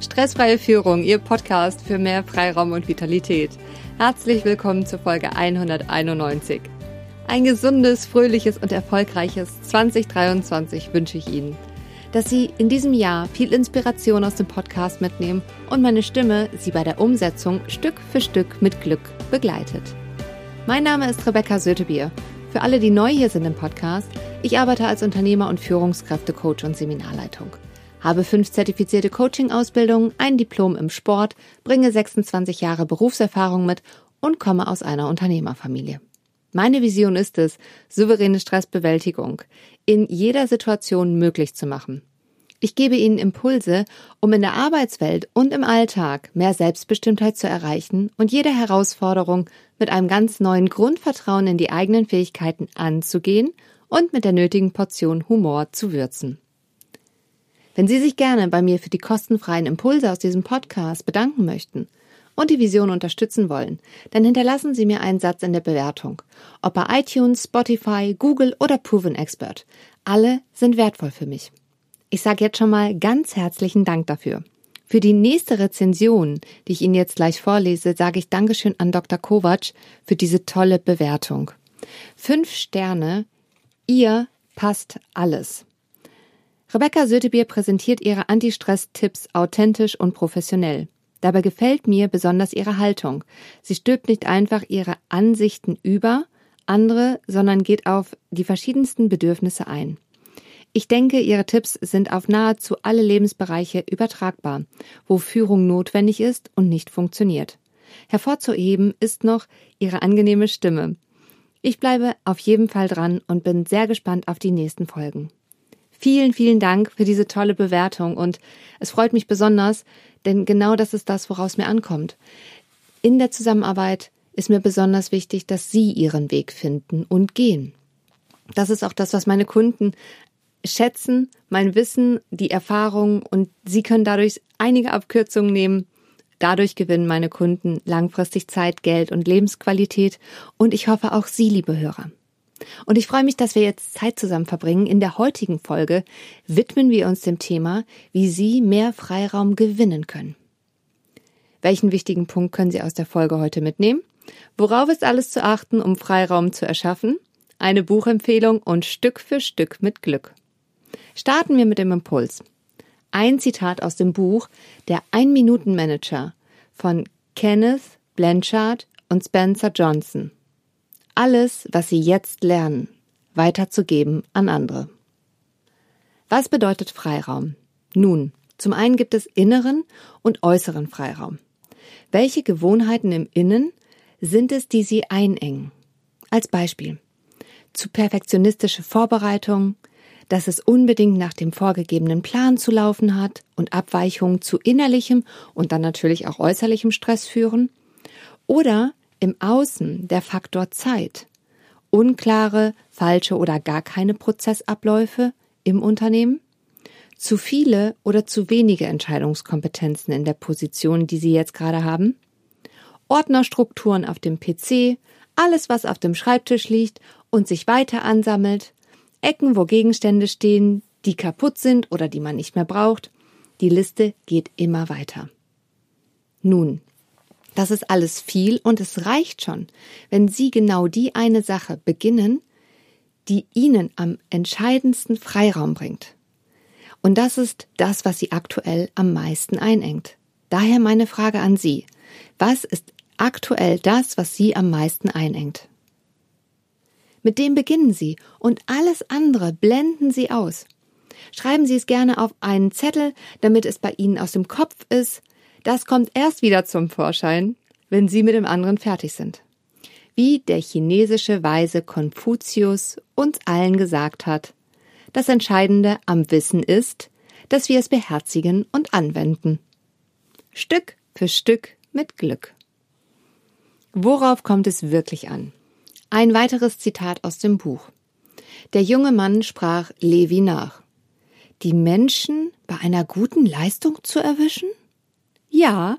Stressfreie Führung, Ihr Podcast für mehr Freiraum und Vitalität. Herzlich willkommen zur Folge 191. Ein gesundes, fröhliches und erfolgreiches 2023 wünsche ich Ihnen. Dass Sie in diesem Jahr viel Inspiration aus dem Podcast mitnehmen und meine Stimme Sie bei der Umsetzung Stück für Stück mit Glück begleitet. Mein Name ist Rebecca Sötebier. Für alle, die neu hier sind im Podcast, ich arbeite als Unternehmer und Führungskräftecoach und Seminarleitung habe fünf zertifizierte Coaching-Ausbildungen, ein Diplom im Sport, bringe 26 Jahre Berufserfahrung mit und komme aus einer Unternehmerfamilie. Meine Vision ist es, souveräne Stressbewältigung in jeder Situation möglich zu machen. Ich gebe Ihnen Impulse, um in der Arbeitswelt und im Alltag mehr Selbstbestimmtheit zu erreichen und jede Herausforderung mit einem ganz neuen Grundvertrauen in die eigenen Fähigkeiten anzugehen und mit der nötigen Portion Humor zu würzen. Wenn Sie sich gerne bei mir für die kostenfreien Impulse aus diesem Podcast bedanken möchten und die Vision unterstützen wollen, dann hinterlassen Sie mir einen Satz in der Bewertung. Ob bei iTunes, Spotify, Google oder Proven Expert. Alle sind wertvoll für mich. Ich sage jetzt schon mal ganz herzlichen Dank dafür. Für die nächste Rezension, die ich Ihnen jetzt gleich vorlese, sage ich Dankeschön an Dr. Kovac für diese tolle Bewertung. Fünf Sterne. Ihr passt alles. Rebecca Sötebier präsentiert ihre Anti-Stress-Tipps authentisch und professionell. Dabei gefällt mir besonders ihre Haltung. Sie stülpt nicht einfach ihre Ansichten über andere, sondern geht auf die verschiedensten Bedürfnisse ein. Ich denke, ihre Tipps sind auf nahezu alle Lebensbereiche übertragbar, wo Führung notwendig ist und nicht funktioniert. Hervorzuheben ist noch ihre angenehme Stimme. Ich bleibe auf jeden Fall dran und bin sehr gespannt auf die nächsten Folgen. Vielen, vielen Dank für diese tolle Bewertung und es freut mich besonders, denn genau das ist das, woraus mir ankommt. In der Zusammenarbeit ist mir besonders wichtig, dass Sie Ihren Weg finden und gehen. Das ist auch das, was meine Kunden schätzen, mein Wissen, die Erfahrung und Sie können dadurch einige Abkürzungen nehmen. Dadurch gewinnen meine Kunden langfristig Zeit, Geld und Lebensqualität und ich hoffe auch Sie, liebe Hörer. Und ich freue mich, dass wir jetzt Zeit zusammen verbringen. In der heutigen Folge widmen wir uns dem Thema, wie Sie mehr Freiraum gewinnen können. Welchen wichtigen Punkt können Sie aus der Folge heute mitnehmen? Worauf ist alles zu achten, um Freiraum zu erschaffen? Eine Buchempfehlung und Stück für Stück mit Glück. Starten wir mit dem Impuls. Ein Zitat aus dem Buch Der Ein-Minuten-Manager von Kenneth Blanchard und Spencer Johnson alles, was Sie jetzt lernen, weiterzugeben an andere. Was bedeutet Freiraum? Nun, zum einen gibt es inneren und äußeren Freiraum. Welche Gewohnheiten im Innen sind es, die Sie einengen? Als Beispiel. Zu perfektionistische Vorbereitung, dass es unbedingt nach dem vorgegebenen Plan zu laufen hat und Abweichungen zu innerlichem und dann natürlich auch äußerlichem Stress führen? Oder im Außen der Faktor Zeit. Unklare, falsche oder gar keine Prozessabläufe im Unternehmen. Zu viele oder zu wenige Entscheidungskompetenzen in der Position, die Sie jetzt gerade haben. Ordnerstrukturen auf dem PC, alles, was auf dem Schreibtisch liegt und sich weiter ansammelt, Ecken, wo Gegenstände stehen, die kaputt sind oder die man nicht mehr braucht. Die Liste geht immer weiter. Nun, das ist alles viel und es reicht schon, wenn Sie genau die eine Sache beginnen, die Ihnen am entscheidendsten Freiraum bringt. Und das ist das, was Sie aktuell am meisten einengt. Daher meine Frage an Sie. Was ist aktuell das, was Sie am meisten einengt? Mit dem beginnen Sie und alles andere blenden Sie aus. Schreiben Sie es gerne auf einen Zettel, damit es bei Ihnen aus dem Kopf ist, das kommt erst wieder zum Vorschein, wenn Sie mit dem anderen fertig sind. Wie der chinesische Weise Konfuzius uns allen gesagt hat, das Entscheidende am Wissen ist, dass wir es beherzigen und anwenden. Stück für Stück mit Glück. Worauf kommt es wirklich an? Ein weiteres Zitat aus dem Buch. Der junge Mann sprach Levi nach. Die Menschen bei einer guten Leistung zu erwischen? Ja,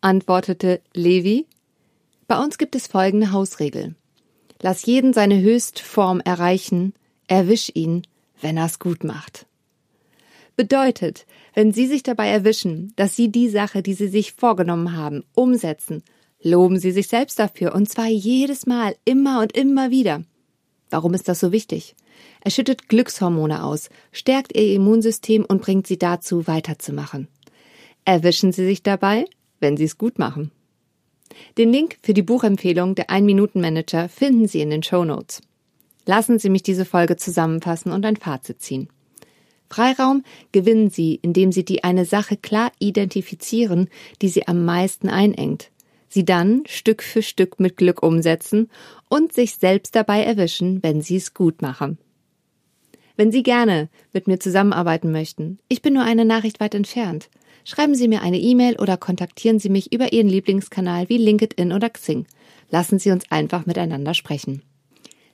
antwortete Levi. Bei uns gibt es folgende Hausregel. Lass jeden seine Höchstform erreichen, erwisch ihn, wenn er's gut macht. Bedeutet, wenn Sie sich dabei erwischen, dass Sie die Sache, die Sie sich vorgenommen haben, umsetzen, loben Sie sich selbst dafür und zwar jedes Mal, immer und immer wieder. Warum ist das so wichtig? Er schüttet Glückshormone aus, stärkt Ihr Immunsystem und bringt Sie dazu, weiterzumachen. Erwischen Sie sich dabei, wenn Sie es gut machen. Den Link für die Buchempfehlung der Ein-Minuten-Manager finden Sie in den Show Notes. Lassen Sie mich diese Folge zusammenfassen und ein Fazit ziehen. Freiraum gewinnen Sie, indem Sie die eine Sache klar identifizieren, die Sie am meisten einengt, sie dann Stück für Stück mit Glück umsetzen und sich selbst dabei erwischen, wenn Sie es gut machen. Wenn Sie gerne mit mir zusammenarbeiten möchten, ich bin nur eine Nachricht weit entfernt. Schreiben Sie mir eine E-Mail oder kontaktieren Sie mich über Ihren Lieblingskanal wie LinkedIn oder Xing. Lassen Sie uns einfach miteinander sprechen.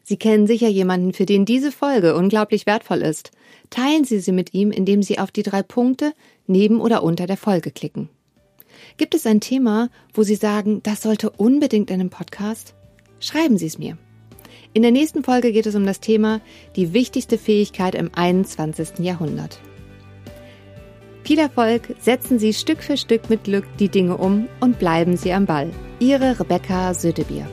Sie kennen sicher jemanden, für den diese Folge unglaublich wertvoll ist. Teilen Sie sie mit ihm, indem Sie auf die drei Punkte neben oder unter der Folge klicken. Gibt es ein Thema, wo Sie sagen, das sollte unbedingt in einem Podcast? Schreiben Sie es mir. In der nächsten Folge geht es um das Thema die wichtigste Fähigkeit im 21. Jahrhundert. Viel Erfolg, setzen Sie Stück für Stück mit Glück die Dinge um und bleiben Sie am Ball. Ihre Rebecca Södebier.